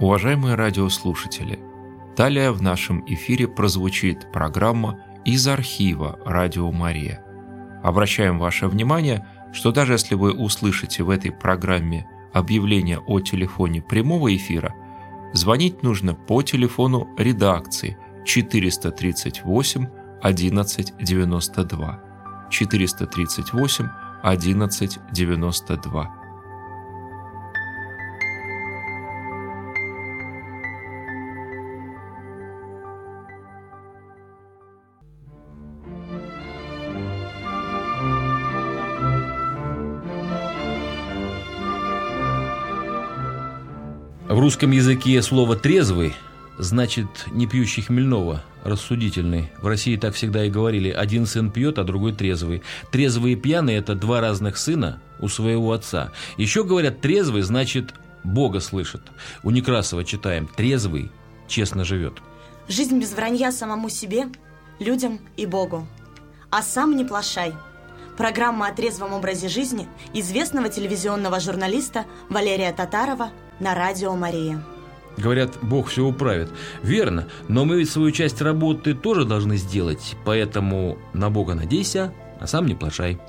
Уважаемые радиослушатели, далее в нашем эфире прозвучит программа из архива «Радио Мария». Обращаем ваше внимание, что даже если вы услышите в этой программе объявление о телефоне прямого эфира, звонить нужно по телефону редакции 438 1192 438 1192. Русском языке слово «трезвый» значит не пьющий хмельного, рассудительный. В России так всегда и говорили. Один сын пьет, а другой трезвый. Трезвый и пьяный – это два разных сына у своего отца. Еще говорят, трезвый значит Бога слышит. У Некрасова читаем «трезвый честно живет». Жизнь без вранья самому себе, людям и Богу. А сам не плашай. Программа о трезвом образе жизни известного телевизионного журналиста Валерия Татарова на радио «Мария». Говорят, Бог все управит. Верно, но мы ведь свою часть работы тоже должны сделать, поэтому на Бога надейся, а сам не плашай.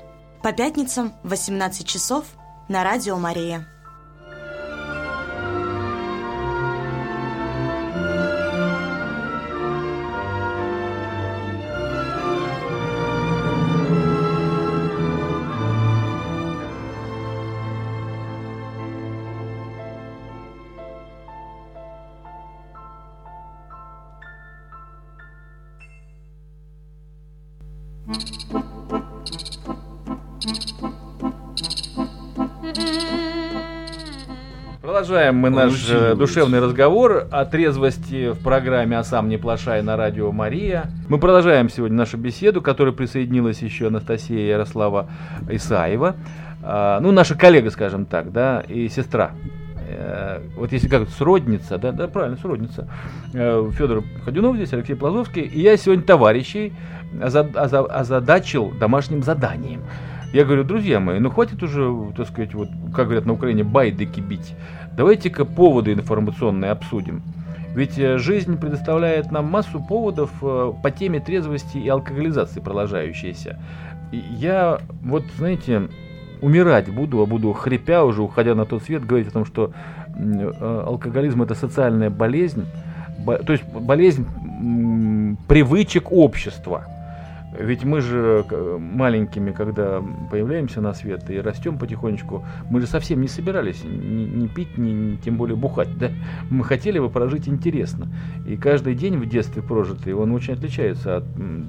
По пятницам в 18 часов на радио «Мария». Продолжаем мы наш э, душевный разговор о трезвости в программе «А сам не плашай» на радио «Мария». Мы продолжаем сегодня нашу беседу, к которой присоединилась еще Анастасия Ярослава Исаева. А, ну, наша коллега, скажем так, да, и сестра. Э, вот если как сродница, да, да, правильно, сродница. Э, Федор Ходюнов здесь, Алексей Плазовский. И я сегодня товарищей озад- оза- озадачил домашним заданием. Я говорю, друзья мои, ну хватит уже, так сказать, вот, как говорят на Украине, байдыки бить. Давайте-ка поводы информационные обсудим. Ведь э, жизнь предоставляет нам массу поводов э, по теме трезвости и алкоголизации продолжающейся. Я вот, знаете, умирать буду, а буду хрипя уже, уходя на тот свет, говорить о том, что э, алкоголизм это социальная болезнь, бо- то есть болезнь привычек общества. Ведь мы же к- маленькими, когда появляемся на свет и растем потихонечку, мы же совсем не собирались ни, ни пить, ни, ни тем более бухать. Да? Мы хотели бы прожить интересно. И каждый день в детстве прожитый, он очень отличается от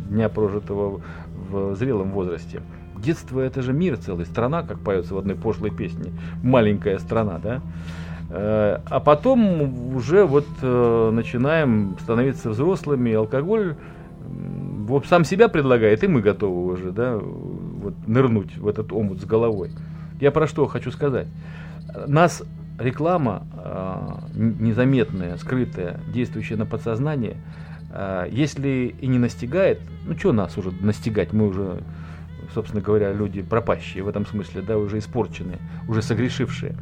дня прожитого в зрелом возрасте. Детство это же мир целый, страна, как поется в одной пошлой песне. Маленькая страна, да? Э, А потом уже вот э, начинаем становиться взрослыми, алкоголь вот сам себя предлагает, и мы готовы уже, да, вот нырнуть в этот омут с головой. Я про что хочу сказать. Нас реклама э, незаметная, скрытая, действующая на подсознание, э, если и не настигает, ну что нас уже настигать, мы уже, собственно говоря, люди пропащие в этом смысле, да, уже испорченные, уже согрешившие.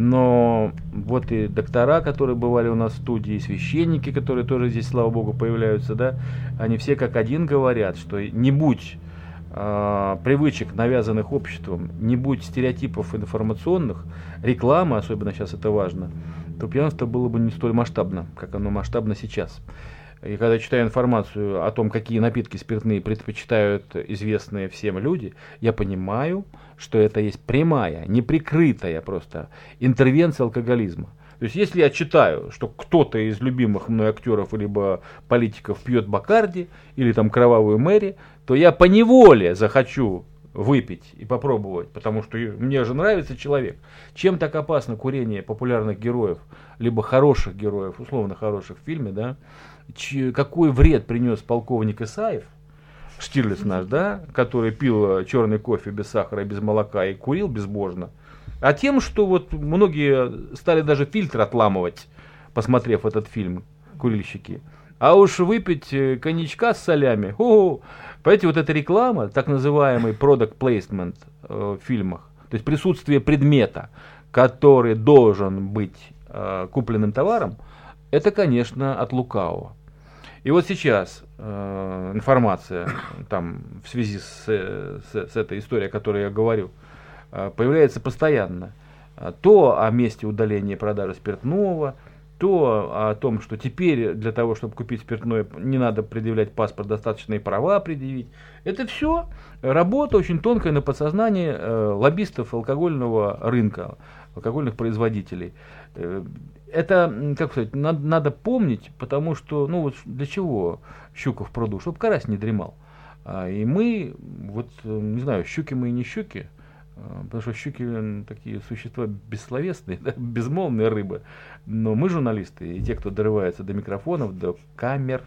Но вот и доктора, которые бывали у нас в студии, и священники, которые тоже здесь, слава богу, появляются, да, они все как один говорят, что не будь а, привычек, навязанных обществом, не будь стереотипов информационных, рекламы, особенно сейчас это важно, то пьянство было бы не столь масштабно, как оно масштабно сейчас. И когда читаю информацию о том, какие напитки спиртные предпочитают известные всем люди, я понимаю, что это есть прямая, неприкрытая просто интервенция алкоголизма. То есть, если я читаю, что кто-то из любимых мной актеров либо политиков пьет Бакарди или там кровавую Мэри, то я по неволе захочу выпить и попробовать, потому что мне же нравится человек. Чем так опасно курение популярных героев, либо хороших героев, условно хороших в фильме, да? Ч- какой вред принес полковник Исаев, Штирлиц наш, да, который пил черный кофе без сахара и без молока и курил безбожно, а тем, что вот многие стали даже фильтр отламывать, посмотрев этот фильм, курильщики. А уж выпить э, коньячка с солями, о, понимаете, вот эта реклама, так называемый product placement э, в фильмах, то есть присутствие предмета, который должен быть э, купленным товаром, это, конечно, от лукавого. И вот сейчас э, информация там, в связи с, с, с этой историей, о которой я говорю, э, появляется постоянно. То о месте удаления продажи спиртного, то о том, что теперь для того, чтобы купить спиртное, не надо предъявлять паспорт, достаточно и права предъявить. Это все работа очень тонкая на подсознании э, лоббистов алкогольного рынка, алкогольных производителей. Э, это, как сказать, надо, надо помнить, потому что, ну вот для чего щука в пруду? Чтобы карась не дремал. А, и мы, вот, э, не знаю, щуки мы и не щуки, а, потому что щуки такие существа бессловесные, да, безмолвные рыбы. Но мы, журналисты, и те, кто дорывается до микрофонов, до камер,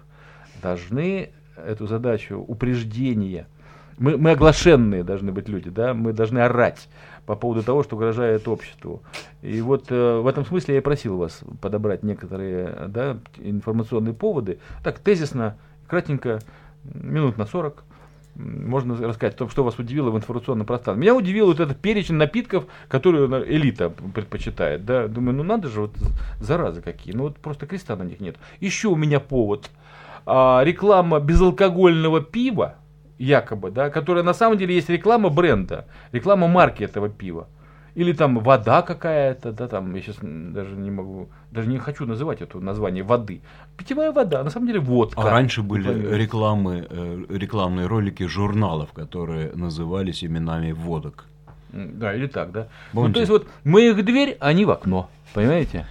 должны эту задачу упреждения. Мы, мы оглашенные должны быть люди, да, мы должны орать по поводу того, что угрожает обществу. И вот э, в этом смысле я и просил вас подобрать некоторые да, информационные поводы. Так, тезисно, кратенько, минут на 40, можно рассказать что вас удивило в информационном пространстве. Меня удивил вот этот перечень напитков, которые элита предпочитает. Да? Думаю, ну надо же, вот заразы какие. Ну вот просто креста на них нет. Еще у меня повод. А, реклама безалкогольного пива, якобы, да, которая на самом деле есть реклама бренда, реклама марки этого пива. Или там вода какая-то, да, там, я сейчас даже не могу, даже не хочу называть это название воды. Питьевая вода, на самом деле водка. А раньше были рекламы, э, рекламные ролики журналов, которые назывались именами водок. Да, или так, да. Ну, то есть вот мы их дверь, а они в окно, понимаете?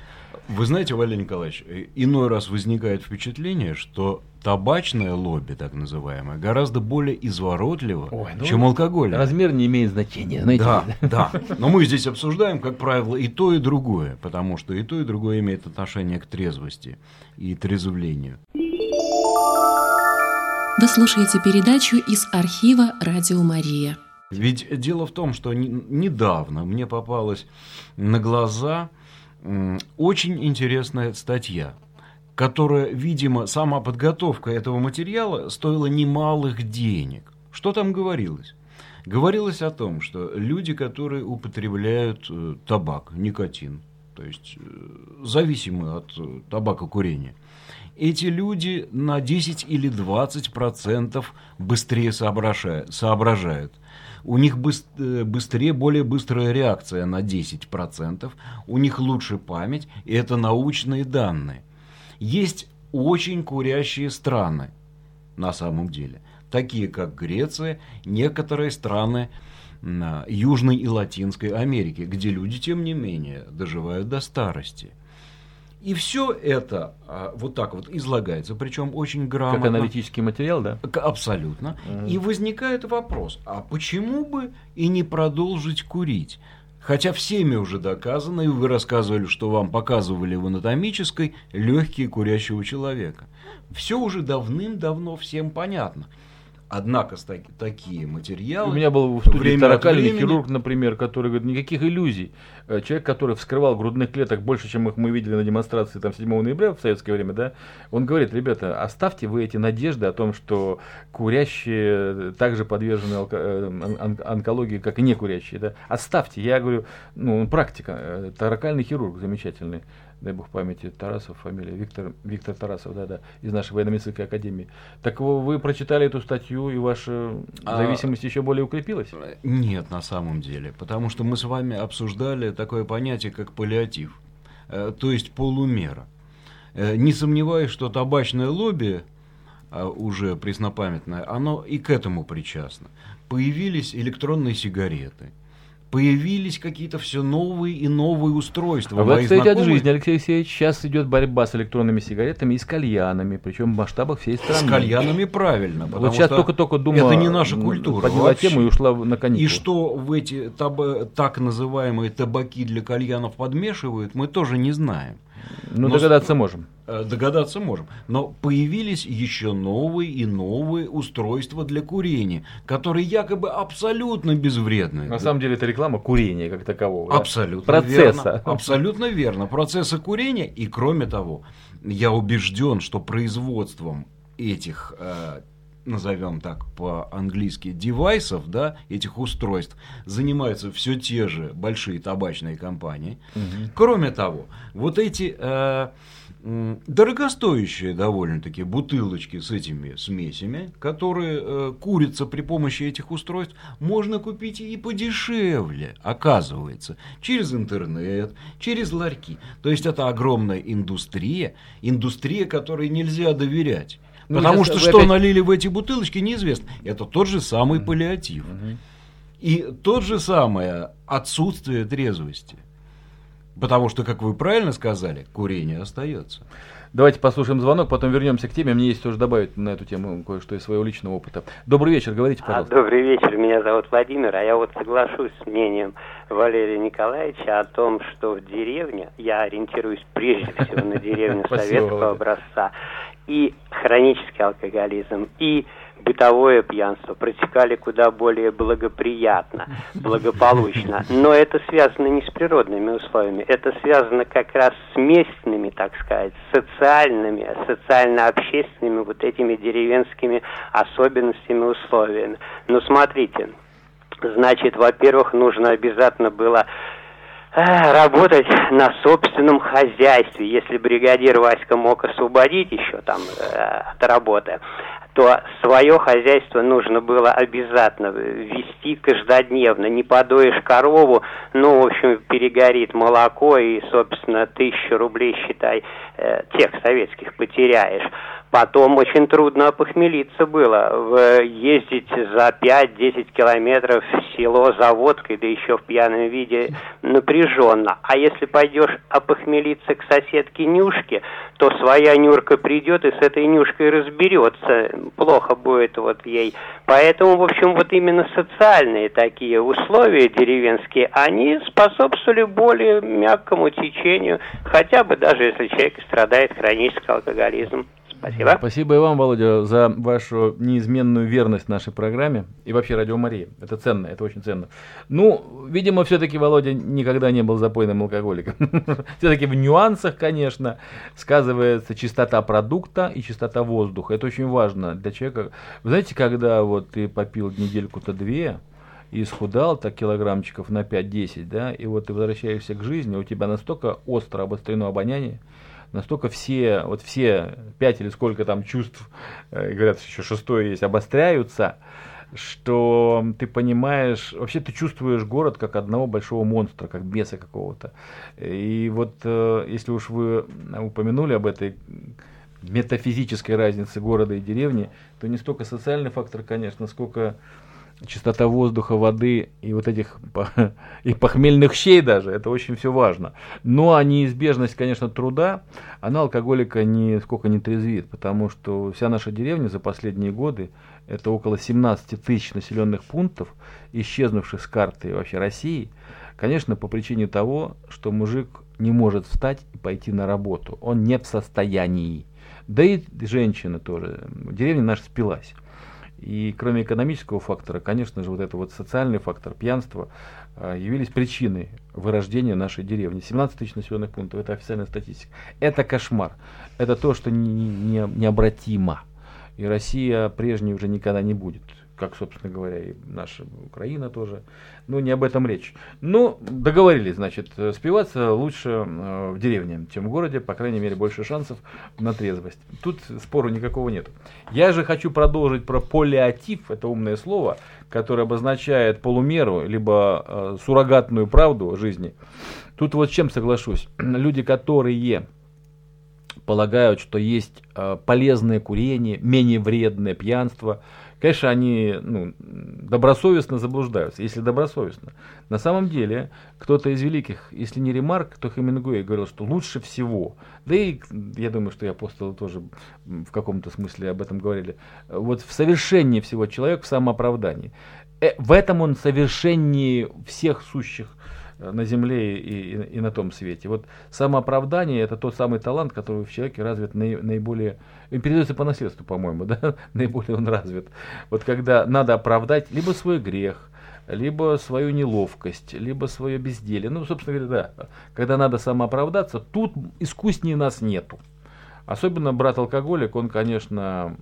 Вы знаете, Валерий Николаевич, э, иной раз возникает впечатление, что табачное лобби, так называемое, гораздо более изворотливо, Ой, ну, чем алкоголь. Размер не имеет значения, знаете. Да, да. Но мы здесь обсуждаем, как правило, и то, и другое, потому что и то, и другое имеет отношение к трезвости и трезвлению. Вы слушаете передачу из архива «Радио Мария». Ведь дело в том, что недавно мне попалась на глаза очень интересная статья, которая, видимо, сама подготовка этого материала стоила немалых денег. Что там говорилось? Говорилось о том, что люди, которые употребляют э, табак, никотин, то есть э, зависимые от э, табакокурения, эти люди на 10 или 20 процентов быстрее соображают, соображают у них быстрее, более быстрая реакция на 10%, у них лучше память, и это научные данные. Есть очень курящие страны на самом деле, такие как Греция, некоторые страны Южной и Латинской Америки, где люди, тем не менее, доживают до старости. И все это а, вот так вот излагается, причем очень грамотно. Как аналитический материал, да? Абсолютно. Mm. И возникает вопрос, а почему бы и не продолжить курить? Хотя всеми уже доказано, и вы рассказывали, что вам показывали в анатомической легкие курящего человека. Все уже давным-давно всем понятно. Однако такие материалы... У меня был в студии таракальный времени... хирург, например, который говорит, никаких иллюзий. Э, человек, который вскрывал грудных клеток больше, чем их мы видели на демонстрации там, 7 ноября в советское время, да, он говорит, ребята, оставьте вы эти надежды о том, что курящие также подвержены онко- э, онкологии, как и не курящие. Да. Оставьте. Я говорю, ну, практика. Э, таракальный хирург замечательный дай бог памяти, Тарасов фамилия, Виктор, Виктор Тарасов, да-да, из нашей военно-медицинской академии. Так вы прочитали эту статью, и ваша а... зависимость еще более укрепилась? Нет, на самом деле, потому что мы с вами обсуждали такое понятие, как паллиатив, э, то есть полумера. Э, не сомневаюсь, что табачное лобби, а, уже преснопамятное, оно и к этому причастно. Появились электронные сигареты – появились какие-то все новые и новые устройства. А вы отстаете от жизни, Алексей Алексеевич. Сейчас идет борьба с электронными сигаретами и с кальянами, причем в масштабах всей страны. С кальянами правильно. Вот сейчас только-только думаю, это не наша культура. Подняла тему и ушла на каникулы. И что в эти таб- так называемые табаки для кальянов подмешивают, мы тоже не знаем. Ну, Но догадаться можем. Э, догадаться можем. Но появились еще новые и новые устройства для курения, которые якобы абсолютно безвредны. На самом деле это реклама курения как такового. Абсолютно да? Процесса. верно. Абсолютно верно. Процесса курения. И кроме того, я убежден, что производством этих э, назовем так по-английски, девайсов, да, этих устройств, занимаются все те же большие табачные компании. Угу. Кроме того, вот эти э, дорогостоящие довольно-таки бутылочки с этими смесями, которые э, курятся при помощи этих устройств, можно купить и подешевле, оказывается, через интернет, через ларьки. То есть это огромная индустрия, индустрия, которой нельзя доверять. Ну, Потому что что опять... налили в эти бутылочки, неизвестно. Это тот же самый паллиатив. Угу. И тот же самое отсутствие трезвости. Потому что, как вы правильно сказали, курение остается. Давайте послушаем звонок, потом вернемся к теме. Мне есть тоже добавить на эту тему кое-что из своего личного опыта. Добрый вечер, говорите, пожалуйста. А, добрый вечер, меня зовут Владимир, а я вот соглашусь с мнением Валерия Николаевича о том, что в деревне, я ориентируюсь прежде всего на деревню советского образца, и хронический алкоголизм, и бытовое пьянство протекали куда более благоприятно, благополучно. Но это связано не с природными условиями, это связано как раз с местными, так сказать, социальными, социально-общественными вот этими деревенскими особенностями, условиями. Но смотрите, значит, во-первых, нужно обязательно было работать на собственном хозяйстве. Если бригадир Васька мог освободить еще там э, от работы, то свое хозяйство нужно было обязательно вести каждодневно. Не подоишь корову, ну, в общем, перегорит молоко и, собственно, тысячу рублей, считай, э, тех советских потеряешь. Потом очень трудно опохмелиться было. Ездить за 5-10 километров в село за водкой, да еще в пьяном виде, напряженно. А если пойдешь опохмелиться к соседке Нюшке, то своя Нюрка придет и с этой Нюшкой разберется. Плохо будет вот ей. Поэтому, в общем, вот именно социальные такие условия деревенские, они способствовали более мягкому течению, хотя бы даже если человек страдает хроническим алкоголизмом. Спасибо. Спасибо и вам, Володя, за вашу неизменную верность нашей программе и вообще Радио Марии. Это ценно, это очень ценно. Ну, видимо, все-таки Володя никогда не был запойным алкоголиком. все-таки в нюансах, конечно, сказывается чистота продукта и чистота воздуха. Это очень важно для человека. Вы знаете, когда вот ты попил недельку-то две, и исхудал так килограммчиков на 5-10, да, и вот ты возвращаешься к жизни, у тебя настолько остро обострено обоняние, настолько все, вот все пять или сколько там чувств, э, говорят, еще шестое есть, обостряются, что ты понимаешь, вообще ты чувствуешь город как одного большого монстра, как беса какого-то. И вот э, если уж вы упомянули об этой метафизической разнице города и деревни, то не столько социальный фактор, конечно, сколько чистота воздуха, воды и вот этих и похмельных щей даже, это очень все важно. Но а неизбежность, конечно, труда, она алкоголика нисколько не трезвит, потому что вся наша деревня за последние годы, это около 17 тысяч населенных пунктов, исчезнувших с карты вообще России, конечно, по причине того, что мужик не может встать и пойти на работу. Он не в состоянии. Да и женщина тоже. Деревня наша спилась. И кроме экономического фактора, конечно же, вот это вот социальный фактор, пьянство, а, явились причиной вырождения нашей деревни. 17 тысяч населенных пунктов, это официальная статистика. Это кошмар. Это то, что не, не, необратимо. И Россия прежней уже никогда не будет как, собственно говоря, и наша Украина тоже. Ну, не об этом речь. Ну, договорились, значит, спиваться лучше э, в деревне, чем в городе, по крайней мере, больше шансов на трезвость. Тут спору никакого нет. Я же хочу продолжить про полиатив, это умное слово, которое обозначает полумеру, либо э, суррогатную правду жизни. Тут вот с чем соглашусь. Люди, которые полагают, что есть э, полезное курение, менее вредное пьянство, Конечно, они ну, добросовестно заблуждаются, если добросовестно. На самом деле, кто-то из великих, если не Ремарк, то Хемингуэй говорил, что лучше всего, да и я думаю, что и апостолы тоже в каком-то смысле об этом говорили, вот в совершении всего человек в самооправдании. Э, в этом он совершеннее всех сущих на земле и, и, и на том свете. Вот самооправдание это тот самый талант, который в человеке развит наиболее, передается по наследству, по-моему, да, наиболее он развит. Вот когда надо оправдать либо свой грех, либо свою неловкость, либо свое безделие. Ну, собственно говоря, да, когда надо самооправдаться, тут искуснее нас нету. Особенно брат-алкоголик, он, конечно,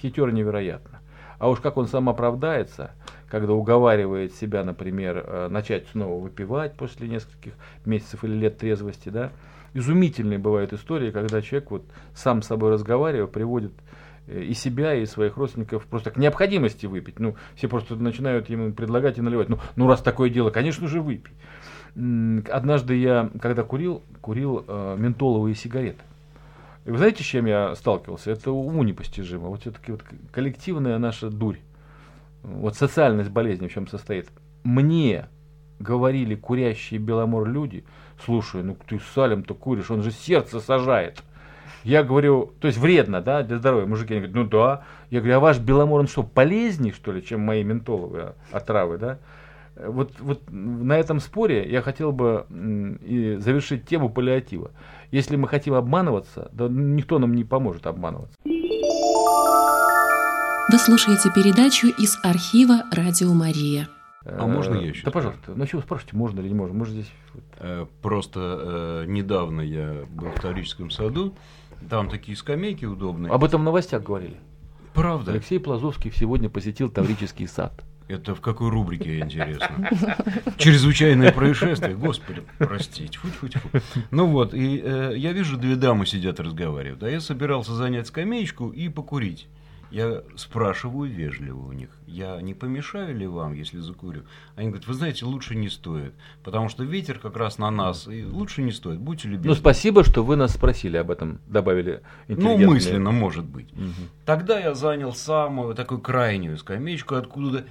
хитер невероятно. А уж как он сам оправдается, когда уговаривает себя, например, э, начать снова выпивать после нескольких месяцев или лет трезвости, да, изумительные бывают истории, когда человек вот сам с собой разговаривая приводит э, и себя, и своих родственников просто к необходимости выпить. Ну, все просто начинают ему предлагать и наливать. Ну, ну раз такое дело, конечно же, выпей. Однажды я, когда курил, курил э, ментоловые сигареты. И вы знаете, с чем я сталкивался? Это уму непостижимо. Вот все-таки вот коллективная наша дурь. Вот социальность болезни в чем состоит. Мне говорили курящие Беломор люди, слушай, ну ты с Салем-то куришь, он же сердце сажает. Я говорю, то есть вредно, да, для здоровья. Мужики они говорят, ну да. Я говорю, а ваш Беломор, он что, полезнее, что ли, чем мои ментоловые отравы, да? Вот, вот на этом споре я хотел бы и завершить тему паллиатива. Если мы хотим обманываться, да никто нам не поможет обманываться. Вы слушаете передачу из архива «Радио Мария». А можно я еще? Да, пожалуйста. Ну, чего спрашивайте, можно или не можно? Может, здесь... Э, просто э, недавно я был в Таврическом саду, там такие скамейки удобные. Об этом в новостях говорили. Правда? Алексей Плазовский сегодня посетил Таврический сад. Это в какой рубрике, интересно? Чрезвычайное происшествие, господи, простите. Фу -фу -фу. Ну вот, и э, я вижу, две дамы сидят разговаривают, а я собирался занять скамеечку и покурить. Я спрашиваю вежливо у них, я не помешаю ли вам, если закурю? Они говорят, вы знаете, лучше не стоит, потому что ветер как раз на нас, и лучше не стоит, будьте любезны. Ну, спасибо, что вы нас спросили об этом, добавили Ну, мысленно, может быть. Угу. Тогда я занял самую такую крайнюю скамеечку, откуда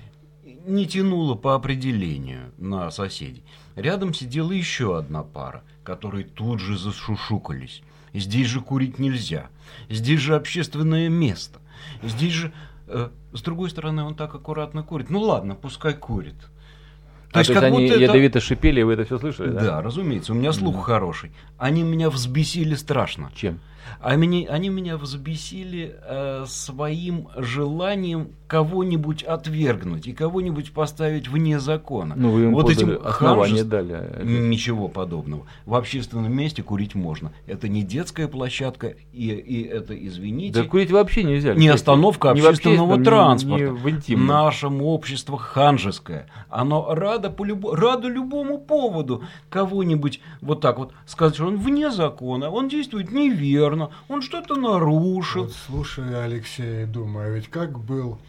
не тянуло по определению на соседей. Рядом сидела еще одна пара, которые тут же зашушукались. Здесь же курить нельзя. Здесь же общественное место. Здесь же, э, с другой стороны, он так аккуратно курит. Ну ладно, пускай курит. То, а, есть, то есть они это... ядовито шипели, вы это все слышали, да? Да, разумеется, у меня слух mm. хороший. Они меня взбесили страшно. Чем? Они, они меня взбесили э, своим желанием кого-нибудь отвергнуть и кого-нибудь поставить вне закона. Ну, вы им вот этим основания дали. А ничего подобного. В общественном месте курить можно. Это не детская площадка, и, и это, извините... Да курить вообще нельзя. Не остановка не общественного транспорта. Не, не в Нашему общество ханжеское. Оно радо, по любо, радо любому поводу кого-нибудь вот так вот сказать, что он вне закона, он действует неверно, он что-то нарушил. Вот слушай, Алексей, думаю, ведь как был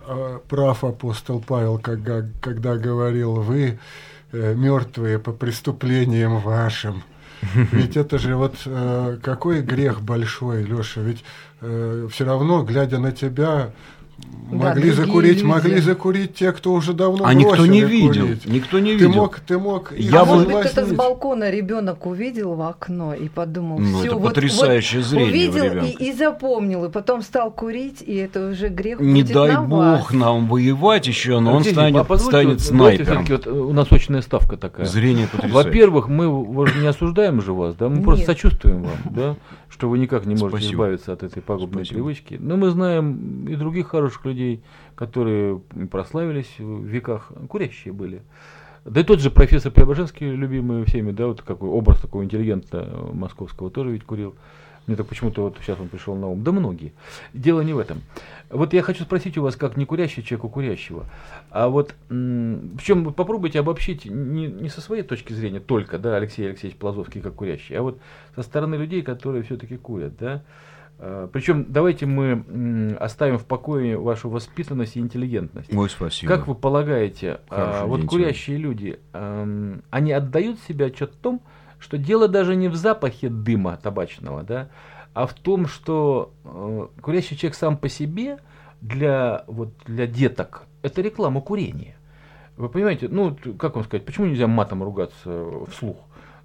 а, прав апостол Павел, когда, когда говорил, вы э, мертвые по преступлениям вашим. Ведь это же вот э, какой грех большой, Леша, ведь э, все равно, глядя на тебя, Могли да, закурить, люди. могли закурить те, кто уже давно А никто не видел, курить. никто не видел. Ты мог, ты мог. Я а может быть, кто-то с балкона ребенок увидел в окно и подумал, ну, все, это вот, потрясающее вот зрение увидел и, и запомнил, и потом стал курить, и это уже грех. Не дай на бог вас. нам воевать еще, но Алексей, он станет, а станет снайпером. Вот, у нас очень ставка такая. Зрение потрясающее. Во-первых, мы не осуждаем же вас, да, мы Нет. просто сочувствуем вам, да, что вы никак не можете Спасибо. избавиться от этой пагубной Спасибо. привычки. Но мы знаем и других хороших людей, которые прославились в веках, курящие были. Да и тот же профессор Преображенский, любимый всеми, да, вот какой образ такого интеллигента московского тоже ведь курил. Мне так почему-то вот сейчас он пришел на ум. Да многие. Дело не в этом. Вот я хочу спросить у вас, как не курящий человек у курящего. А вот, причем попробуйте обобщить не, не со своей точки зрения только, да, Алексей Алексеевич Плазовский как курящий, а вот со стороны людей, которые все-таки курят, да. А, Причем давайте мы оставим в покое вашу воспитанность и интеллигентность. Ой, спасибо. Как вы полагаете, а, Хороший вот курящие тебе. люди, они отдают себе отчет в том, что дело даже не в запахе дыма табачного, да, а в том, что э, курящий человек сам по себе для, вот, для деток это реклама курения. Вы понимаете, ну, как вам сказать, почему нельзя матом ругаться вслух?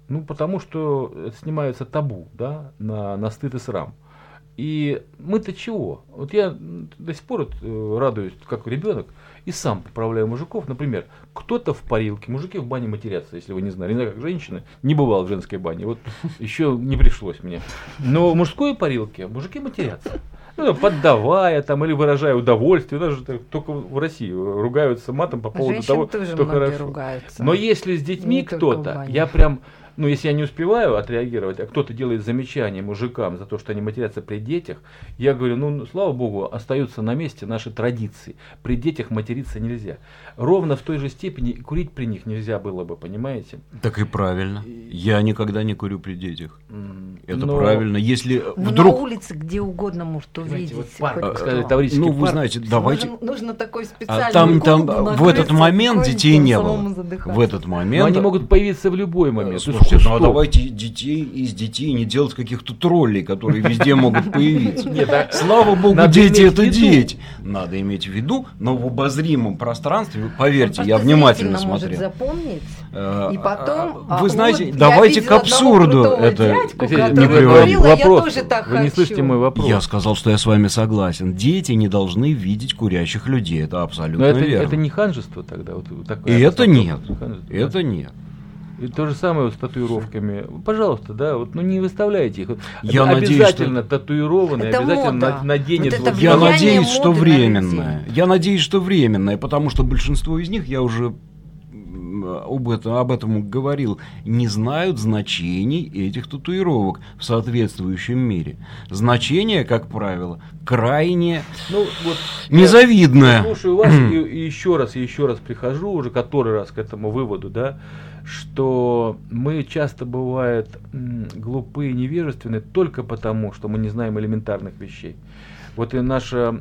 Ну, потому что это снимается табу, да, на, на стыд и срам. И мы-то чего? Вот я до сих пор э, радуюсь, как ребенок, и сам поправляю мужиков. Например, кто-то в парилке, мужики в бане матерятся, если вы не знали. Не знаю, как женщины, не бывал в женской бане. Вот еще не пришлось мне. Но в мужской парилке мужики матерятся. Ну, поддавая там или выражая удовольствие, даже только в России ругаются матом по поводу Женщин того, тоже что хорошо. Ругаются. Но если с детьми кто-то, я прям ну, если я не успеваю отреагировать, а кто-то делает замечание мужикам за то, что они матерятся при детях, я говорю, ну, слава богу, остаются на месте наши традиции. При детях материться нельзя. Ровно в той же степени курить при них нельзя было бы, понимаете? Так и правильно. Я никогда не курю при детях. Это Но- правильно. Если Ну, вдруг... на улице где угодно может увидеть. вот парк, хоть сказали, Ну, вы парк. знаете, давайте... Нужен, нужно такой специальный А там, там в этот момент детей не было. В этот Но момент... они могут появиться в любой момент. То есть Слушайте, ну а давайте детей из детей не делать каких-то троллей, которые везде могут появиться. Нет, а Слава богу, надо дети это дети. Надо иметь в виду, но в обозримом пространстве, поверьте, я внимательно смотрел. запомнить. Э, И потом, а, а Вы знаете, давайте к абсурду это не приводить. говорил, «А я вопрос. тоже так Вы не хочу». слышите мой вопрос. Я сказал, что я с вами согласен. Дети не должны видеть курящих людей. Это Но абсолютно это, верно. это не ханжество тогда. И это нет. Это нет. И то же самое вот с татуировками. Пожалуйста, да, вот, ну не выставляйте их. Я Об- надеюсь, обязательно татуированные, Это обязательно мода. на- наденет. Вот Я надеюсь, что временное. Я надеюсь, что временное, потому что большинство из них, я уже об этом, об этом говорил, не знают значений этих татуировок в соответствующем мире. Значение, как правило, крайне Ну, вот я незавидное. Слушаю вас и, и еще раз, и еще раз прихожу, уже который раз к этому выводу, да, что мы часто бывает м, глупы и невежественны только потому, что мы не знаем элементарных вещей. Вот и наша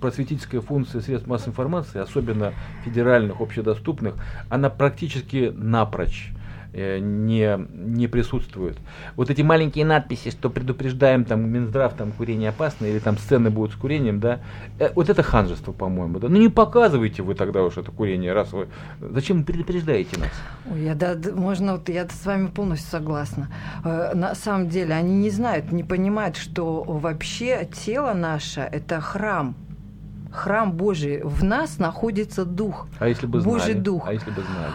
просветительская функция средств массовой информации, особенно федеральных, общедоступных, она практически напрочь не, не присутствует. Вот эти маленькие надписи, что предупреждаем там Минздрав, там курение опасно, или там сцены будут с курением, да, э, вот это ханжество, по-моему, да. Ну не показывайте вы тогда уж это курение, раз вы... Зачем вы предупреждаете нас? Ой, я, да, можно, вот я с вами полностью согласна. Э, На самом деле они не знают, не понимают, что вообще тело наше – это храм. Храм Божий. В нас находится дух. А если бы знали? Божий дух. А если бы знали?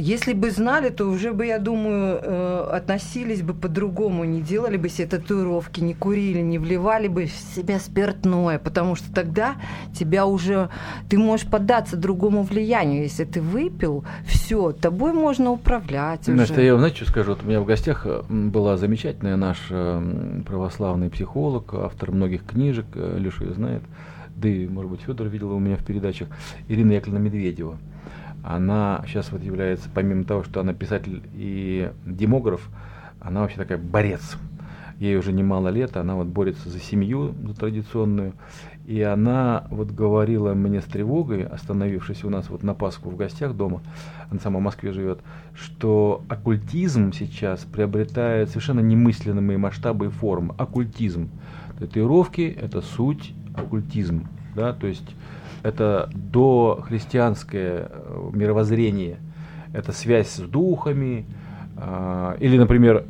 Если бы знали, то уже бы, я думаю, э, относились бы по-другому, не делали бы себе татуировки, не курили, не вливали бы в себя спиртное, потому что тогда тебя уже, ты можешь поддаться другому влиянию. Если ты выпил, все, тобой можно управлять Настя, уже. я вам, знаете, что скажу? Вот у меня в гостях э, была замечательная наш православный психолог, автор многих книжек, э, Леша ее знает, да и, может быть, Федор видел у меня в передачах, Ирина Яковлевна Медведева. Она сейчас вот является, помимо того, что она писатель и демограф, она вообще такая борец. Ей уже немало лет, она вот борется за семью, за традиционную. И она вот говорила мне с тревогой, остановившись у нас вот на Пасху в гостях дома, она сама в Москве живет, что оккультизм сейчас приобретает совершенно немысленные масштабы и формы. Оккультизм. Татуировки – это суть оккультизм. Да? То есть это дохристианское э, мировоззрение, это связь с духами, а, или, например,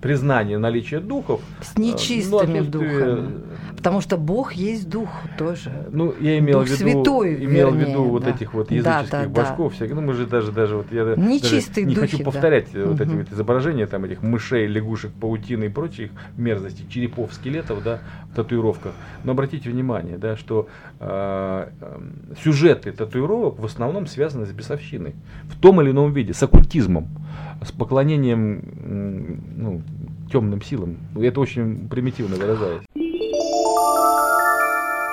признание наличия духов. С э, ну, нечистыми отсутствие, духами. Потому что Бог есть дух тоже. Ну, я имел Дух в виду, святой, имел в вернее, виду вот да. этих вот Да, языческих да, да. башков всяких. Ну, мы же даже, даже вот я Нечистые даже не духи, хочу да. повторять э, вот эти вот изображения там этих мышей, лягушек, паутины и прочих мерзостей, черепов, скелетов, да, в татуировках. Но обратите внимание, да, что э, сюжеты татуировок в основном связаны с бесовщиной в том или ином виде, с оккультизмом, с поклонением ну, темным силам. Это очень примитивно выражаясь.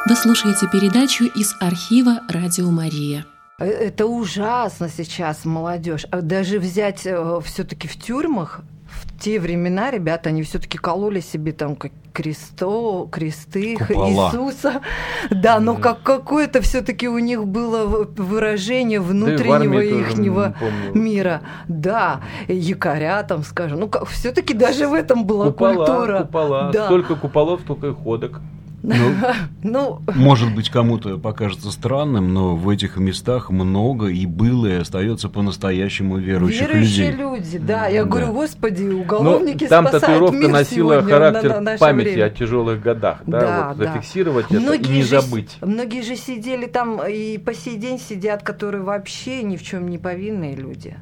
Вы слушаете передачу из архива «Радио Мария». Э, Это ужасно сейчас, молодежь. А Даже взять все-таки в тюрьмах, в те времена ребята, они все-таки кололи себе там как кресто, кресты Купола. Иисуса. Да, но как какое-то все-таки у них было выражение Да внутреннего тоже, ихнего мира. Да, якоря там, скажем. Ну, все-таки даже в этом была Купола, культура. купола. Да. Столько куполов, столько и ходок. Ну, Может быть, кому-то покажется странным, но в этих местах много и было, и остается по-настоящему верующих Верующие людей. люди, да. Я Да. говорю, господи, Ну, уголовники там спасают татуировка мир носила сегодня характер на- на памяти время. о тяжелых годах, да, Да, вот да. зафиксировать это и Многие не же забыть. Многие же сидели там и по сей день сидят, которые вообще ни в чем не повинные люди.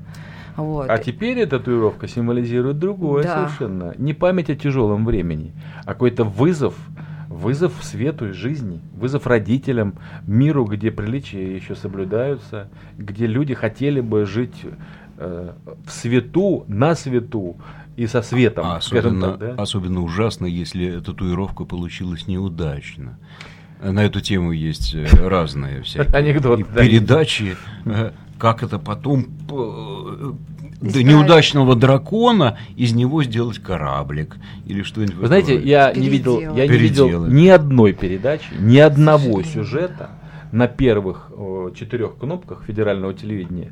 Вот. А теперь эта татуировка символизирует другое Да. совершенно. Не память о тяжелом времени, а какой-то вызов, вызов свету и жизни, вызов родителям, миру, где приличия еще соблюдаются, где люди хотели бы жить э, в свету, на свету и со светом. А особенно, так, да? особенно ужасно, если татуировка получилась неудачно. На эту тему есть э, разные всякие Анекдот, передачи, да. как это потом до неудачного дракона из него сделать кораблик или что-нибудь. Вы знаете, я не видел, я не видел ни одной передачи, ни одного сюжета на первых четырех кнопках федерального телевидения,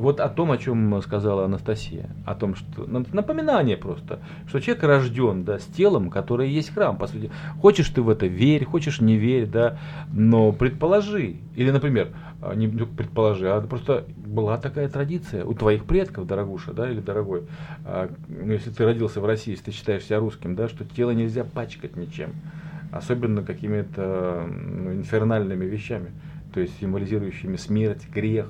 вот о том, о чем сказала Анастасия, о том, что напоминание просто, что человек рожден, да, с телом, которое есть храм, по сути. Хочешь ты в это верь, хочешь не верь, да, но предположи, или, например, а, не предположи, а просто была такая традиция у твоих предков, дорогуша, да, или дорогой, а, ну, если ты родился в России, если ты считаешь себя русским, да, что тело нельзя пачкать ничем, особенно какими-то ну, инфернальными вещами, то есть символизирующими смерть, грех,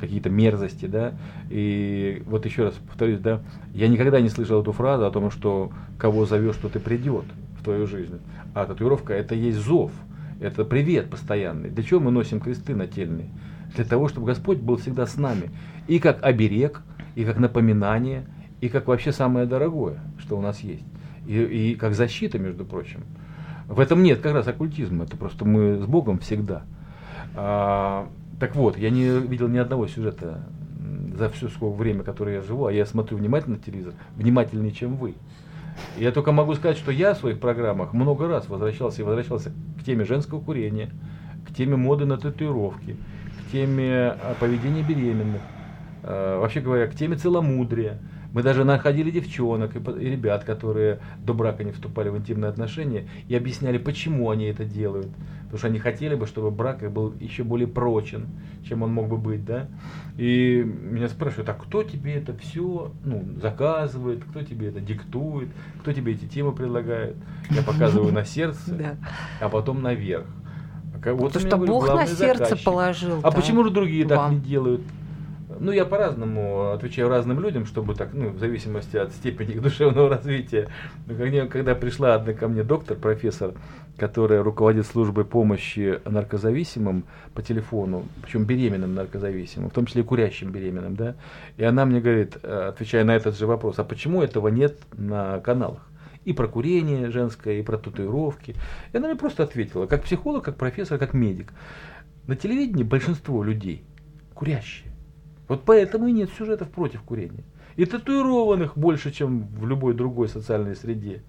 какие-то мерзости, да, и вот еще раз повторюсь, да, я никогда не слышал эту фразу о том, что кого зовешь, что ты придет в твою жизнь, а татуировка это есть зов, это привет постоянный. Для чего мы носим кресты нательные? Для того, чтобы Господь был всегда с нами, и как оберег, и как напоминание, и как вообще самое дорогое, что у нас есть, и, и как защита, между прочим. В этом нет как раз оккультизма, это просто мы с Богом всегда. Так вот, я не видел ни одного сюжета за все сколько время, которое я живу, а я смотрю внимательно телевизор, внимательнее, чем вы. Я только могу сказать, что я в своих программах много раз возвращался и возвращался к теме женского курения, к теме моды на татуировки, к теме а, поведения беременных, а, вообще говоря, к теме целомудрия. Мы даже находили девчонок и, и ребят, которые до брака не вступали в интимные отношения, и объясняли, почему они это делают. Потому что они хотели бы, чтобы брак был еще более прочен, чем он мог бы быть, да. И меня спрашивают, а кто тебе это все ну, заказывает, кто тебе это диктует, кто тебе эти темы предлагает. Я показываю на сердце, а потом наверх. Вот Потому что Бог на сердце положил. А почему же другие так не делают? Ну, я по-разному отвечаю разным людям, чтобы так, ну, в зависимости от степени их душевного развития. Когда пришла одна ко мне доктор, профессор, которая руководит службой помощи наркозависимым по телефону, причем беременным наркозависимым, в том числе и курящим беременным, да, и она мне говорит, э, отвечая на этот же вопрос, а почему этого нет на каналах? И про курение женское, и про татуировки. И она мне просто ответила, как психолог, как профессор, как медик. На телевидении большинство людей курящие. Вот поэтому и нет сюжетов против курения. И татуированных больше, чем в любой другой социальной среде.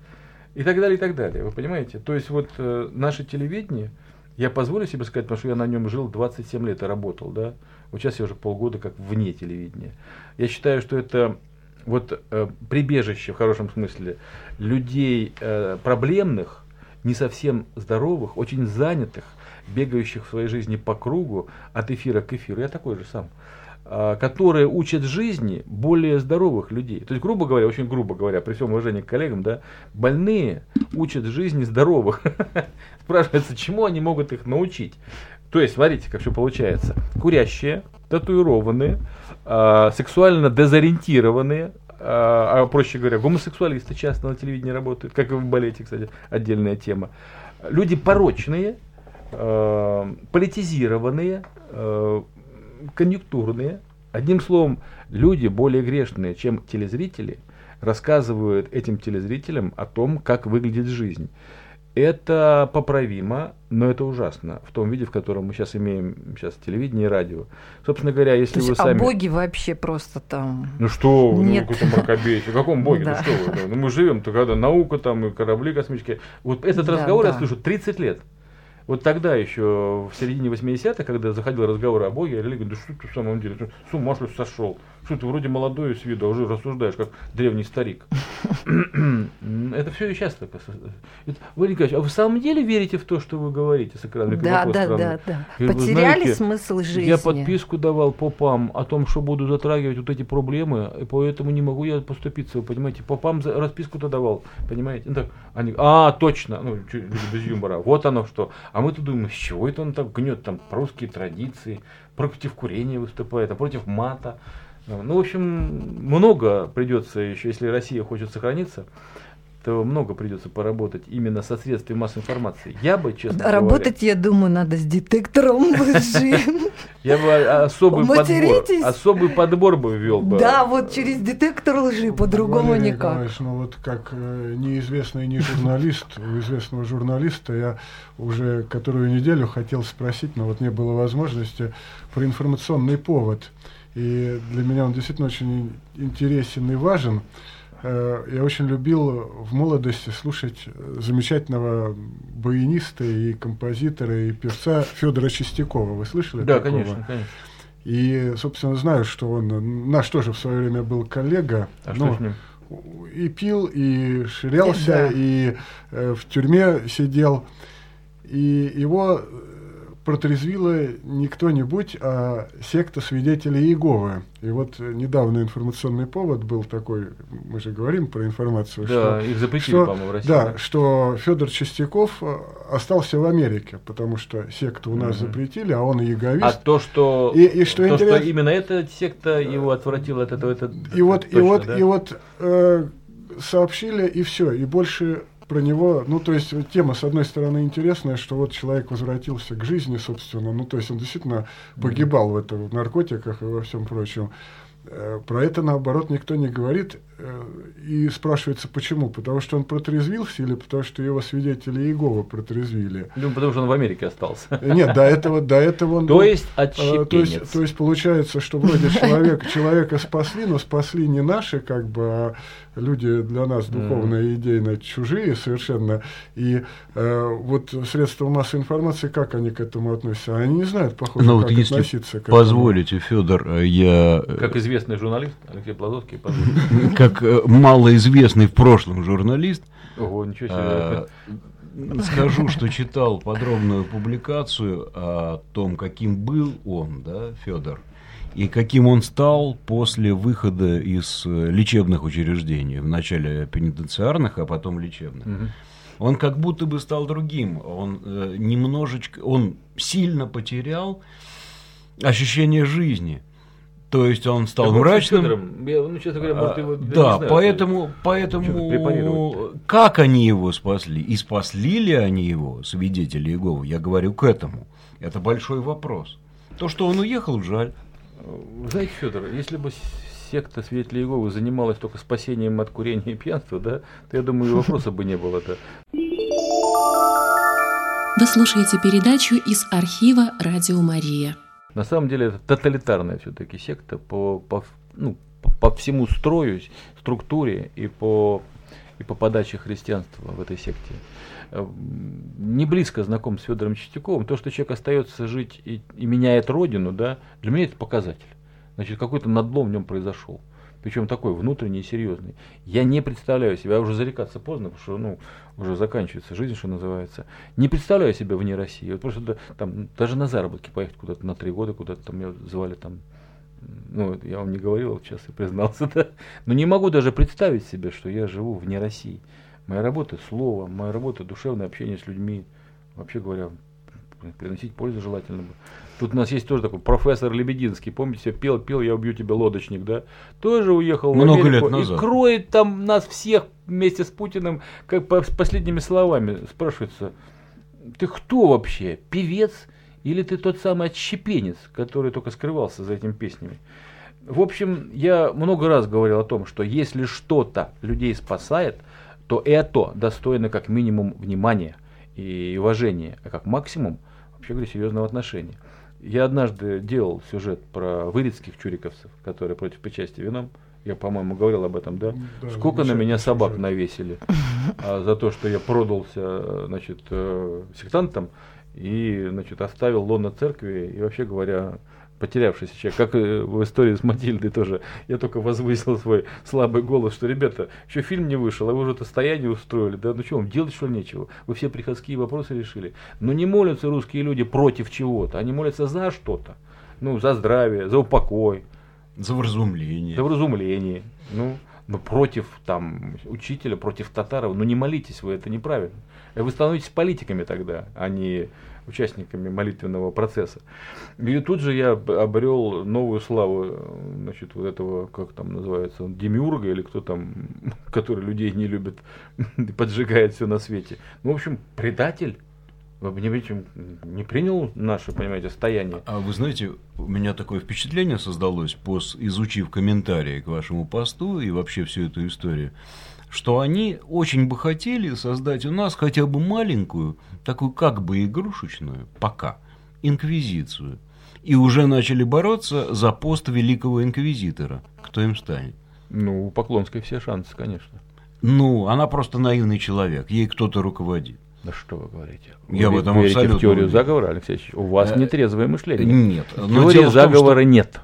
И так далее, и так далее. Вы понимаете? То есть вот э, наше телевидение, я позволю себе сказать, потому что я на нем жил 27 лет и работал, да. Вот сейчас я уже полгода как вне телевидения. Я считаю, что это вот э, прибежище в хорошем смысле людей э, проблемных, не совсем здоровых, очень занятых, бегающих в своей жизни по кругу от эфира к эфиру. Я такой же сам. А, которые учат жизни более здоровых людей. То есть, грубо говоря, очень грубо говоря, при всем уважении к коллегам, да, больные учат жизни здоровых. Спрашивается, чему они могут их научить? То есть, смотрите, как все получается. Курящие, татуированные, э, сексуально дезориентированные, э, а проще говоря, гомосексуалисты часто на телевидении работают, как и в балете, кстати, отдельная тема. Люди порочные, э, политизированные, э, конъюнктурные. Одним словом, люди более грешные, чем телезрители, рассказывают этим телезрителям о том, как выглядит жизнь. Это поправимо, но это ужасно в том виде, в котором мы сейчас имеем сейчас телевидение и радио. Собственно говоря, если вы сами... А боги вообще просто там... Ну что вы, ну какой-то мракобесие. О каком боге? Ну что вы? Ну мы живем-то когда наука там и корабли космические. Вот этот разговор я слышу 30 лет. Вот тогда еще, в середине 80-х, когда заходил разговор о Боге, я говорю, да что ты в самом деле, с ума что сошел? Что ты вроде молодой с виду, а уже рассуждаешь, как древний старик. Это все и сейчас так. Вы, Николаевич, а вы в самом деле верите в то, что вы говорите с экрана? Да, да, да, да. Потеряли смысл жизни. Я подписку давал попам о том, что буду затрагивать вот эти проблемы, и поэтому не могу я поступиться, вы понимаете. Попам расписку-то давал, понимаете? Ну, так, они, а, точно, ну, без юмора, вот оно что. А мы тут думаем, с чего это он так гнет, там, русские традиции, против курения выступает, а против мата. Ну, в общем, много придется еще, если Россия хочет сохраниться. что много придется поработать именно со средствами массовой информации. Я бы, честно Работать, говоря, я думаю, надо с детектором лжи. Я бы особый подбор, особый подбор бы ввел бы. Да, вот через детектор лжи, по-другому никак. Ну вот как э, неизвестный не журналист, у известного журналиста я уже которую неделю хотел спросить, но вот не было возможности, про информационный повод. И для меня он действительно очень интересен и важен. Э, я очень любил в молодости слушать замечательного баяниста и композитора и певца Федора Чистякова. Вы слышали? Да, такого? конечно, конечно. И, собственно, знаю, что он наш тоже в свое время был коллега. А но, что с ним? И пил, и ширялся, да. и э, в тюрьме сидел. И его протрезвила не кто-нибудь, а секта свидетелей Иеговы. И вот недавно информационный повод был такой, мы же говорим про информацию, да, что, их запретили, что, по-моему, в России. Да, да, что Федор Чистяков э, остался в Америке, потому что секту у нас угу. запретили, а он иеговист. А то, что, и, и что, то, интерес... что именно эта секта его отвратила от этого, это и вот, точно, и вот, да? и вот э, сообщили, и все, и больше про него, ну, то есть тема, с одной стороны, интересная, что вот человек возвратился к жизни, собственно, ну, то есть он действительно погибал в, этом, в наркотиках и во всем прочем. Э, про это, наоборот, никто не говорит. Э, и спрашивается, почему? Потому что он протрезвился или потому что его свидетели Иеговы протрезвили? Ну, потому что он в Америке остался. Э, нет, до этого, до этого он То был, есть отщепенец. То есть, то есть получается, что вроде человек, человека спасли, но спасли не наши, как бы, а люди для нас духовно и идейно чужие совершенно. И э, вот средства массовой информации, как они к этому относятся? Они не знают, похоже, ну, как вот если относиться к этому. Позволите, Федор, я... Как известный журналист Алексей Плазовский, Как э, малоизвестный в прошлом журналист, Ого, ничего себе. А, скажу, что читал подробную публикацию о том, каким был он, да, Федор, и каким он стал после выхода из э, лечебных учреждений, вначале пенитенциарных, а потом лечебных. Угу. Он как будто бы стал другим, он э, немножечко, он сильно потерял ощущение жизни. То есть он стал так мрачным. Федором, я, ну, честно говоря, может, его, да, знаю, поэтому, поэтому как они его спасли? И спасли ли они его, свидетели Иеговы? Я говорю к этому. Это большой вопрос. То, что он уехал, жаль. Знаете, Федор, если бы секта свидетелей Иеговы занималась только спасением от курения и пьянства, да, то я думаю, и вопроса бы не было-то. Вы слушаете передачу из архива «Радио Мария». На самом деле это тоталитарная все-таки секта по, по, ну, по, всему строю, структуре и по, и по подаче христианства в этой секте. Э, не близко знаком с Федором Чистяковым, то, что человек остается жить и, и меняет родину, да, для меня это показатель. Значит, какой-то надлом в нем произошел. Причем такой внутренний серьезный. Я не представляю себя, уже зарекаться поздно, потому что ну, уже заканчивается жизнь, что называется. Не представляю себя вне России. Вот просто там, даже на заработки поехать куда-то на три года, куда-то там меня звали там ну, я вам не говорил, сейчас я признался, да. Но не могу даже представить себе, что я живу вне России. Моя работа – слово, моя работа – душевное общение с людьми. Вообще говоря, приносить пользу желательно бы. Тут у нас есть тоже такой профессор Лебединский, помните, пел, пел, я убью тебя, лодочник, да? Тоже уехал Много в Америку лет назад. и кроет там нас всех вместе с Путиным, как по, с последними словами. Спрашивается, ты кто вообще, певец или ты тот самый отщепенец, который только скрывался за этими песнями? В общем, я много раз говорил о том, что если что-то людей спасает, то это достойно как минимум внимания и уважения, а как максимум, вообще говоря, серьезного отношения. Я однажды делал сюжет про вырицких чуриковцев, которые против причастия вином. Я, по-моему, говорил об этом, да? да Сколько на меня собак сюжет. навесили а, за то, что я продался, значит, э, сектантам и, значит, оставил лоно церкви и вообще говоря потерявшийся человек, как в истории с Матильдой тоже. Я только возвысил свой слабый голос, что, ребята, еще фильм не вышел, а вы уже это стояние устроили, да, ну что, вам делать что ли нечего? Вы все приходские вопросы решили. Но не молятся русские люди против чего-то, они молятся за что-то. Ну, за здравие, за упокой. За вразумление. За вразумление. Ну, ну, против там учителя, против татаров, ну не молитесь вы, это неправильно. Вы становитесь политиками тогда, а не участниками молитвенного процесса. И тут же я обрел новую славу, значит, вот этого, как там называется, демиурга или кто там, который людей не любит, поджигает все на свете. Ну, в общем, предатель. Не принял наше, понимаете, состояние. А вы знаете, у меня такое впечатление создалось, пос, изучив комментарии к вашему посту и вообще всю эту историю, что они очень бы хотели создать у нас хотя бы маленькую, такую как бы игрушечную, пока, инквизицию. И уже начали бороться за пост великого инквизитора. Кто им станет? Ну, у Поклонской все шансы, конечно. Ну, она просто наивный человек, ей кто-то руководит. Да что вы говорите? Я вы в этом верите абсолютно в теорию уверен. заговора, Алексей? У вас Э, нетрезвое мышление. Нет. Теории в том, заговора что- нет.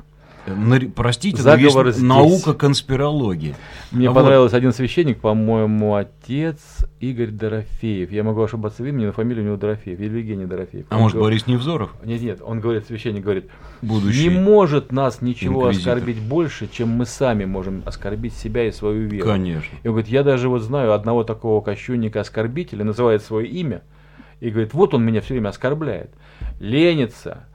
На- Простите, но Заговор есть здесь. наука конспирологии. Мне Вот. понравился один священник, по-моему, отец Игорь Дорофеев. Я могу ошибаться в имени, но фамилия у него Дорофеев, или Евгений Дорофеев. А Он может, говорит- Борис Невзоров? Нет, нет, он говорит, священник говорит, Будущий не может нас ничего инквизитор. оскорбить больше, чем мы сами можем оскорбить себя и свою веру. Конечно. И он говорит, я даже вот знаю одного такого кощунника-оскорбителя, называет свое имя, и говорит, вот он меня все время оскорбляет. Ленится,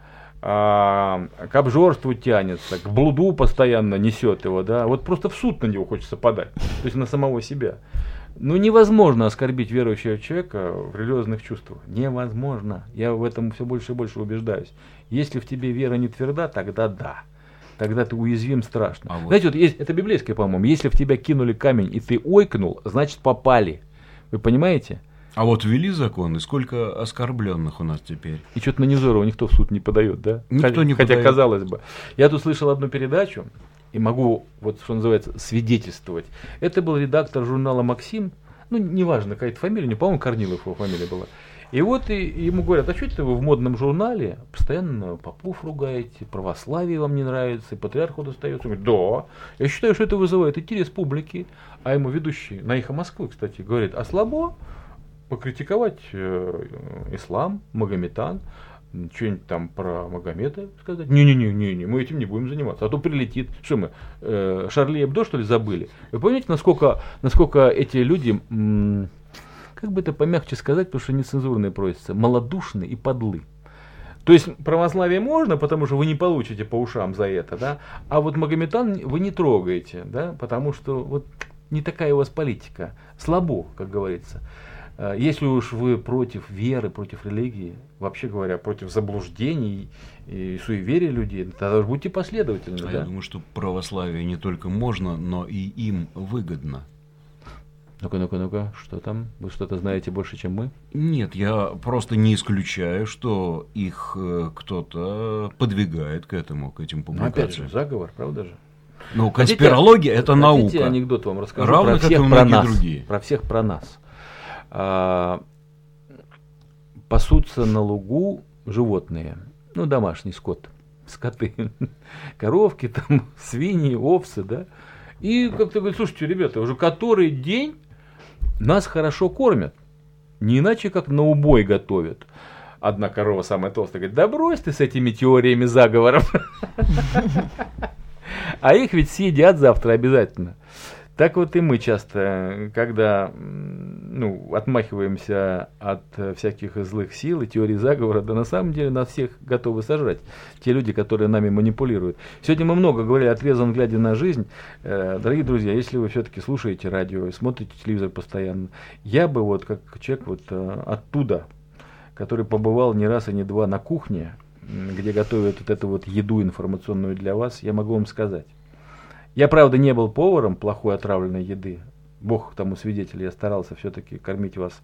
а, к обжорству тянется, к блуду постоянно несет его, да, вот просто в суд на него хочется подать, то есть на самого себя. Ну, невозможно оскорбить верующего человека в религиозных чувствах. Невозможно. Я в этом все больше и больше убеждаюсь. Если в тебе вера не тверда, тогда да. Тогда ты уязвим страшно. А вот- Знаете, вот есть, это библейское, по-моему. Если в тебя кинули камень, и ты ойкнул, значит попали. Вы понимаете? А вот ввели закон, и сколько оскорбленных у нас теперь? И что-то на Невзорова никто в суд не подает, да? Никто хотя, не хотя, подает. казалось бы. Я тут слышал одну передачу, и могу, вот что называется, свидетельствовать. Это был редактор журнала «Максим», ну, неважно, какая-то фамилия, не помню, Корнилов его фамилия была. И вот и, и ему говорят, а что это вы в модном журнале постоянно попов ругаете, православие вам не нравится, и патриарху достается? Он говорит, да, я считаю, что это вызывает интерес публики. А ему ведущий, на «Эхо Москвы», кстати, говорит, а слабо покритиковать э, ислам, Магометан, что-нибудь там про Магомета сказать. Не-не-не, не, мы этим не будем заниматься. А то прилетит. Что мы, э, Шарли Эбдо, что ли, забыли? Вы понимаете, насколько, насколько эти люди, м, как бы это помягче сказать, потому что нецензурные просятся, малодушны и подлы. То есть православие можно, потому что вы не получите по ушам за это, да, а вот Магометан вы не трогаете, да, потому что вот не такая у вас политика, слабо, как говорится. Э, Если уж вы против веры, против религии, вообще говоря, против заблуждений и суеверия людей, тогда будьте последовательны, А да. я думаю, что православие не только можно, но и им выгодно. Ну-ка, ну-ка, ну-ка, что там? Вы что-то знаете больше, чем мы? Нет, я просто не исключаю, что их э, кто-то подвигает к этому, к этим Ну, опять же, публикациям. заговор, правда же? Ну, конспирология это Хотите наука. анекдот вам расскажу Равно про всех про нас. другие. Про всех про нас. А, пасутся на лугу животные, ну, домашний скот, скоты, коровки, там, свиньи, овцы, да. И как-то говорит, слушайте, ребята, уже который день нас хорошо кормят. Не иначе, как на убой готовят. Одна корова самая толстая говорит, да брось ты с этими теориями заговоров. А их ведь съедят завтра обязательно. Так вот и мы часто, когда ну, отмахиваемся от э, всяких злых сил и теорий заговора, да на самом деле нас всех готовы сожрать. Те люди, которые нами манипулируют. Сегодня мы много говорили о трезвом взгляде на жизнь. Э, Дорогие друзья, если вы все-таки слушаете радио и смотрите телевизор постоянно, я бы вот как человек вот э, оттуда, который побывал не раз и не два на кухне, где готовят вот эту вот еду информационную для вас, я могу вам сказать. Я, правда, не был поваром плохой отравленной еды. Бог тому свидетель, я старался все-таки кормить вас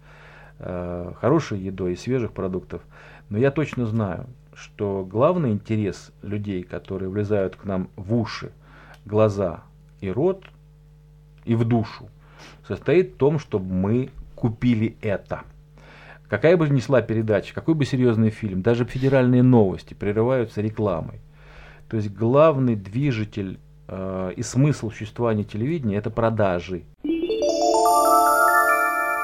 э, хорошей едой и свежих продуктов. Но я точно знаю, что главный интерес людей, которые влезают к нам в уши, глаза и рот, и в душу, состоит в том, чтобы мы купили это. Какая бы ни шла передача, какой бы серьезный фильм, даже федеральные новости прерываются рекламой. То есть главный движитель и смысл существования телевидения – это продажи.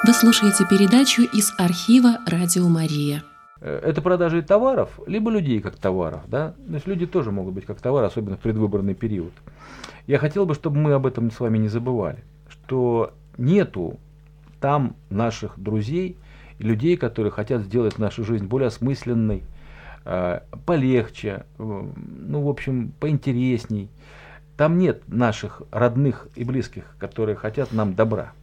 Вы слушаете передачу из архива «Радио Мария». Э, это продажа товаров, либо людей как товаров. Да? То есть люди тоже могут быть как товар, особенно в предвыборный период. Я хотел бы, чтобы мы об этом с вами не забывали, что нету там наших друзей людей, которые хотят сделать нашу жизнь более осмысленной, э, полегче, э, ну, в общем, поинтересней. Там нет наших родных и близких, которые хотят нам добра.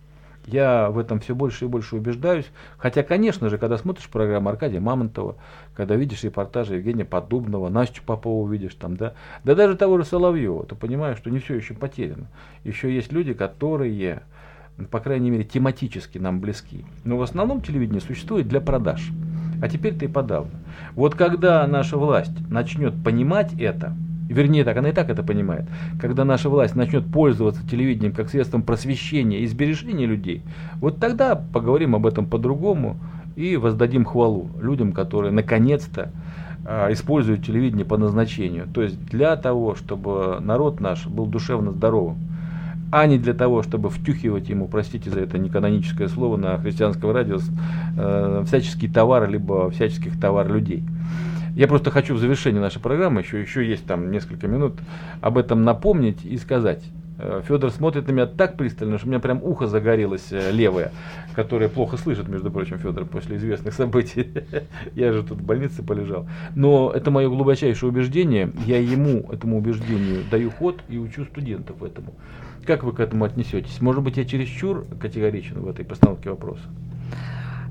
Я в этом все больше и больше убеждаюсь. Хотя, конечно же, когда смотришь программу Аркадия Мамонтова, когда видишь репортажи Евгения Поддубного, Настю Попову видишь там, да, да даже того же Соловьева, ты понимаешь, что не все еще потеряно. Еще есть люди, которые, по крайней мере, тематически нам близки. Но в основном телевидение существует для продаж. А теперь-то и подавно. Вот когда наша власть начнет понимать это, вернее так, она и так это понимает, когда наша власть начнет пользоваться телевидением как средством просвещения и сбережения людей, вот тогда поговорим об этом по-другому и воздадим хвалу людям, которые наконец-то а, используют телевидение по назначению. То есть для того, чтобы народ наш был душевно здоровым, а не для того, чтобы втюхивать ему, простите за это неканоническое слово на христианском радио, э, всяческие товары, либо всяческих товар людей. Я просто хочу в завершении нашей программы, еще, еще есть там несколько минут, об этом напомнить и сказать. Э, Федор смотрит на меня так пристально, что у меня прям ухо загорелось э, левое, которое плохо слышит, между прочим, Федор, после известных событий. Я же тут в больнице полежал. Но это мое глубочайшее убеждение. Я ему, этому убеждению, даю ход и учу студентов этому. Как вы к этому отнесетесь? Может быть, я чересчур категоричен в этой постановке вопроса?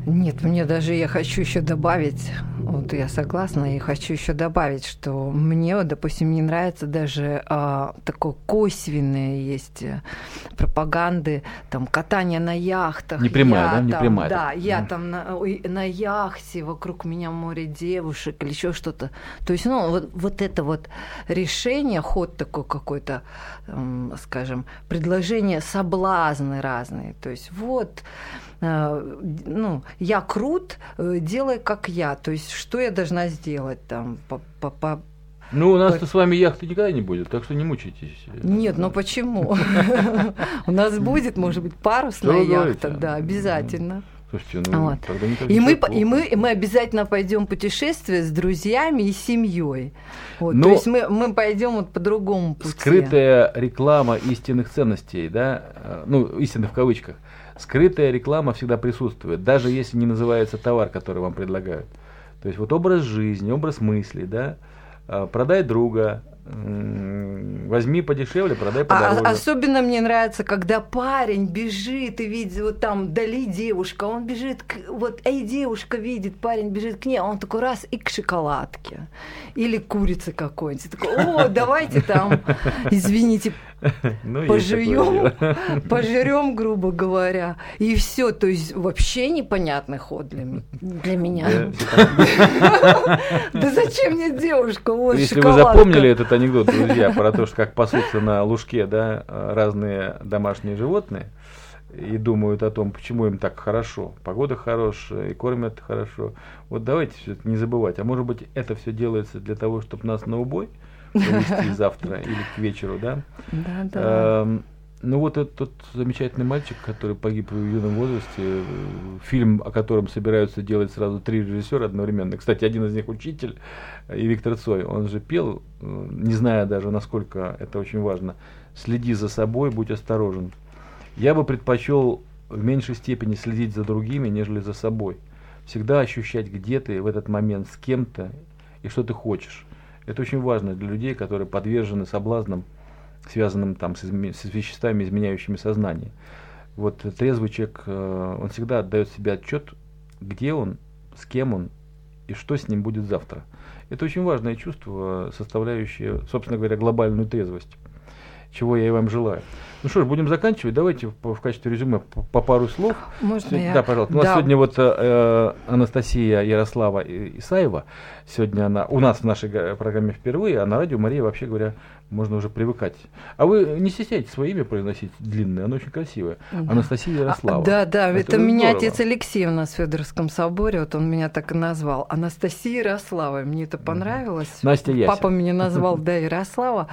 Нет, мне даже я хочу еще добавить, вот я согласна, и хочу еще добавить, что мне, допустим, не нравится даже а, такое косвенное есть э, пропаганды, там катание на яхтах. Не прямая, я, да? Не там, прямая. Да, я mm. там на, на яхте, вокруг меня море девушек или еще что-то. То есть, ну, вот, вот это вот решение, ход такой какой-то, эм, скажем, предложение, соблазны разные. То есть, вот ну, я крут, э, делай как я. То есть, что я должна сделать там по, по, по ну, у нас-то с вами яхты никогда не будет, так что не мучайтесь. Нет, ну почему? У нас будет, может быть, парусная яхта, да, обязательно. Слушайте, ну вот. тогда не и мы, и мы, и мы обязательно пойдем путешествие с друзьями и семьей. Вот, Но то есть мы, мы пойдем вот по другому пути. Скрытая реклама истинных ценностей, да, э, ну, истинных в кавычках, скрытая реклама всегда присутствует, даже если не называется товар, который вам предлагают. То есть вот образ жизни, образ мысли, да, а, продай друга, возьми подешевле, продай а, подороже. А, особенно мне нравится, когда парень бежит и видит вот там вдали девушка, он бежит, к, вот, эй, девушка видит, парень бежит к ней, а он такой раз и к шоколадке. Или курице какой-нибудь. Такой, о, давайте там, извините, ну, пожуем, пожрем, грубо говоря. И все, то есть вообще непонятный ход для, для меня. Да зачем мне девушка? Если вы запомнили этот анекдот, друзья, про то, что как пасутся на лужке да, разные домашние животные, и думают о том, почему им так хорошо. Погода хорошая, и кормят хорошо. Вот давайте все это не забывать. А может быть, это все делается для того, чтобы нас на убой завтра или к вечеру, да? Да, да. Ну вот этот тот замечательный мальчик, который погиб в юном возрасте, фильм, о котором собираются делать сразу три режиссера одновременно. Кстати, один из них учитель, и Виктор Цой, он же пел, э, не зная даже, насколько это очень важно, «Следи за собой, будь осторожен». Я бы предпочел в меньшей степени следить за другими, нежели за собой. Всегда ощущать, где ты в этот момент с кем-то и что ты хочешь. Это очень важно для людей, которые подвержены соблазнам связанным там с, изме- с веществами, изменяющими сознание. Вот трезвый человек, э, он всегда отдает себе отчет, где он, с кем он и что с ним будет завтра. Это очень важное чувство, составляющее, собственно говоря, глобальную трезвость, чего я и вам желаю. Ну что ж, будем заканчивать. Давайте в, в качестве резюме по, по пару слов. Можно сегодня, я? Да, пожалуйста. У нас сегодня вот э, Анастасия Ярослава Исаева. Сегодня она у нас в нашей программе впервые, а на радио Мария, вообще говоря, можно уже привыкать. А вы не стесняйтесь свое имя произносить длинное, оно очень красивое. Да. Анастасия Ярослава. А, да, да, это, это меня здорово. отец Алексей у нас в Федоровском соборе, вот он меня так и назвал. Анастасия Ярослава, мне это понравилось. Настя Яся. Папа меня назвал, да, Ярослава.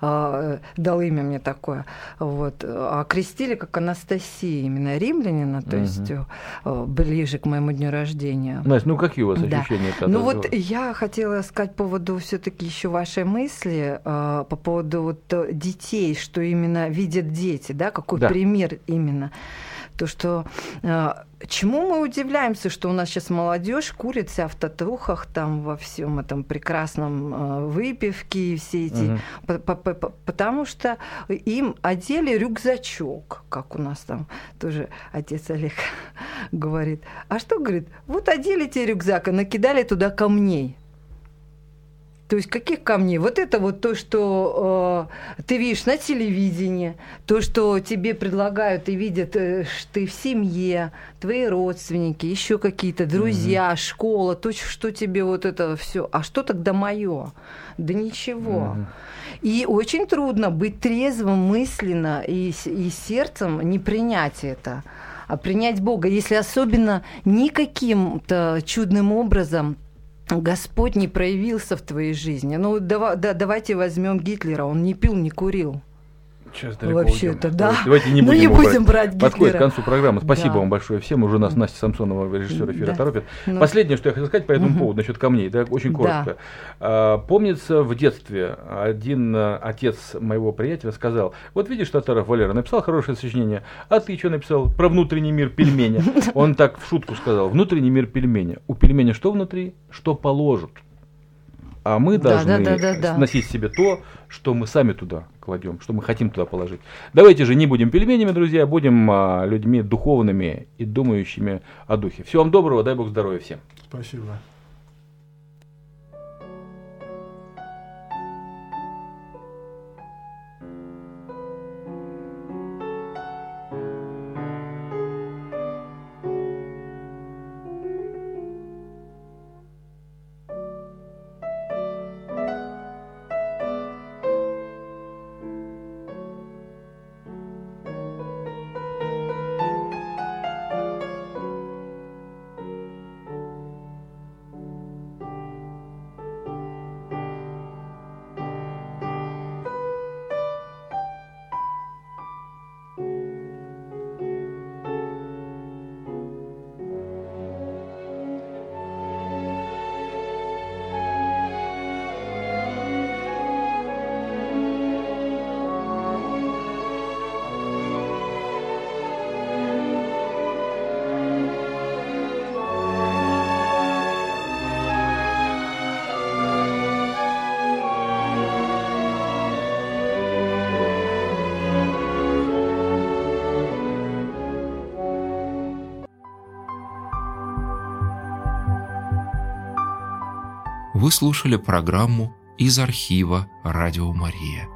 э, дал имя мне такое. Вот. А крестили как Анастасия, именно римлянина, то есть э, ближе к моему дню рождения. Настя, ну какие у вас ощущения? Ну вот я хотела сказать по поводу все-таки еще вашей мысли, э, по поводу вот детей, что именно видят дети, да, какой да. пример именно то, что э, чему мы удивляемся, что у нас сейчас молодежь курит вся в татухах, там во всем этом прекрасном э, выпивке и все эти, угу. потому что им одели рюкзачок, как у нас там тоже отец Олег говорит. А что говорит? Вот одели тебе рюкзак и накидали туда камней. То есть каких камней? Вот это вот то, что э, ты видишь на телевидении, то, что тебе предлагают и видят, э, что ты в семье, твои родственники, еще какие-то друзья, mm-hmm. школа, то, что тебе вот это все. А что тогда мое? Да ничего. Mm-hmm. И очень трудно быть трезвым мысленно и, и сердцем не принять это а принять Бога, если особенно никаким-то чудным образом Господь не проявился в твоей жизни. Ну, давай, да, давайте возьмем Гитлера. Он не пил, не курил. Сейчас далеко Вообще-то, да. Давайте не будем, ну, не будем брать. брать Подходит к концу программы. Спасибо да. вам большое всем. Уже нас Настя Самсонова, режиссер эфира, да. торопит. Ну. Последнее, что я хотел сказать по этому угу. поводу, насчет камней, да, очень коротко. Да. А, помнится, в детстве один а, отец моего приятеля сказал, вот видишь, Татаров Валера написал хорошее сочинение, а ты что написал про внутренний мир пельменя? Он так в шутку сказал, внутренний мир пельменя. У пельменя что внутри? Что положат а мы должны да, да, да, да, носить себе то, что мы сами туда кладем, что мы хотим туда положить. Давайте же не будем пельменями, друзья, будем а, людьми духовными и думающими о духе. Всего вам доброго, дай Бог здоровья всем. Спасибо. Вы слушали программу из архива «Радио Мария».